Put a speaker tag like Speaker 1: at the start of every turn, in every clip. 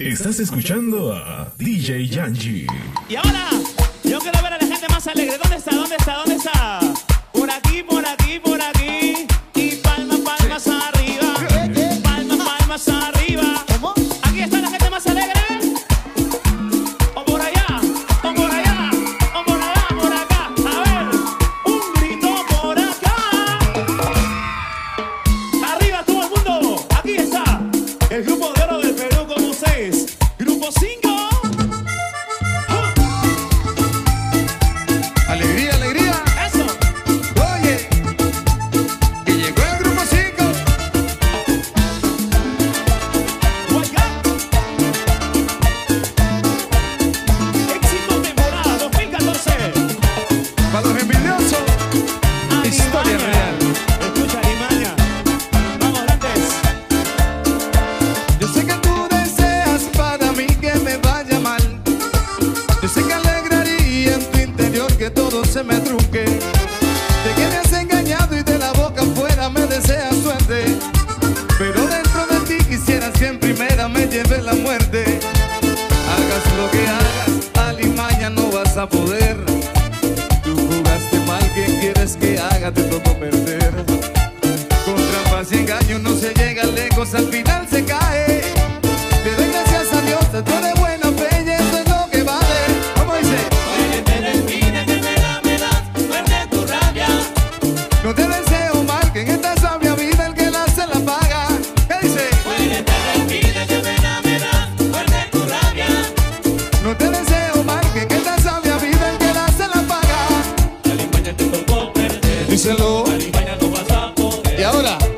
Speaker 1: Estás escuchando a DJ Yanji.
Speaker 2: Y ahora, yo quiero ver a la gente más alegre. ¿Dónde está? ¿Dónde está? ¿Dónde está? Por aquí, por aquí, por aquí.
Speaker 3: poder. díselo. Y ahora.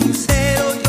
Speaker 4: sincero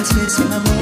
Speaker 5: às vezes namoro.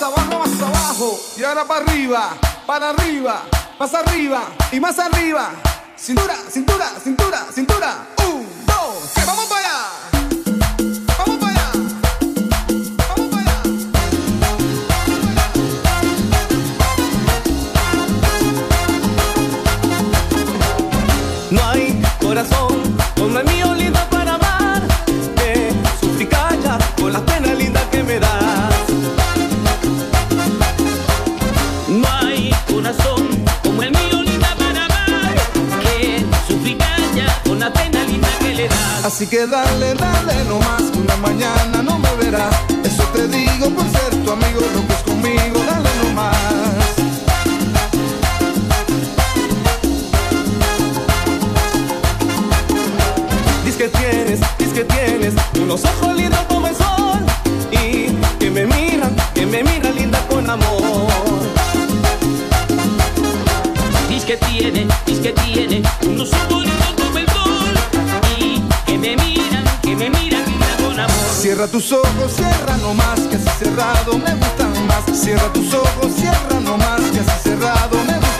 Speaker 5: abajo, más abajo. Y
Speaker 6: ahora para arriba, para arriba, más arriba y más arriba. Cintura, cintura, cintura, cintura. Así que dale, dale nomás, que una mañana no me verás. Eso te digo por ser tu amigo, lo que es conmigo, dale nomás.
Speaker 7: Diz que tienes, diz que tienes unos ojos lindos como el sol. Y que me miran, que me miran linda con amor.
Speaker 8: Diz que tiene, diz que tiene unos ojos me miran, que me miran, que miran con amor.
Speaker 6: Cierra tus ojos, cierra nomás, que así cerrado me gustan más. Cierra tus ojos, cierra nomás, que así cerrado me gustan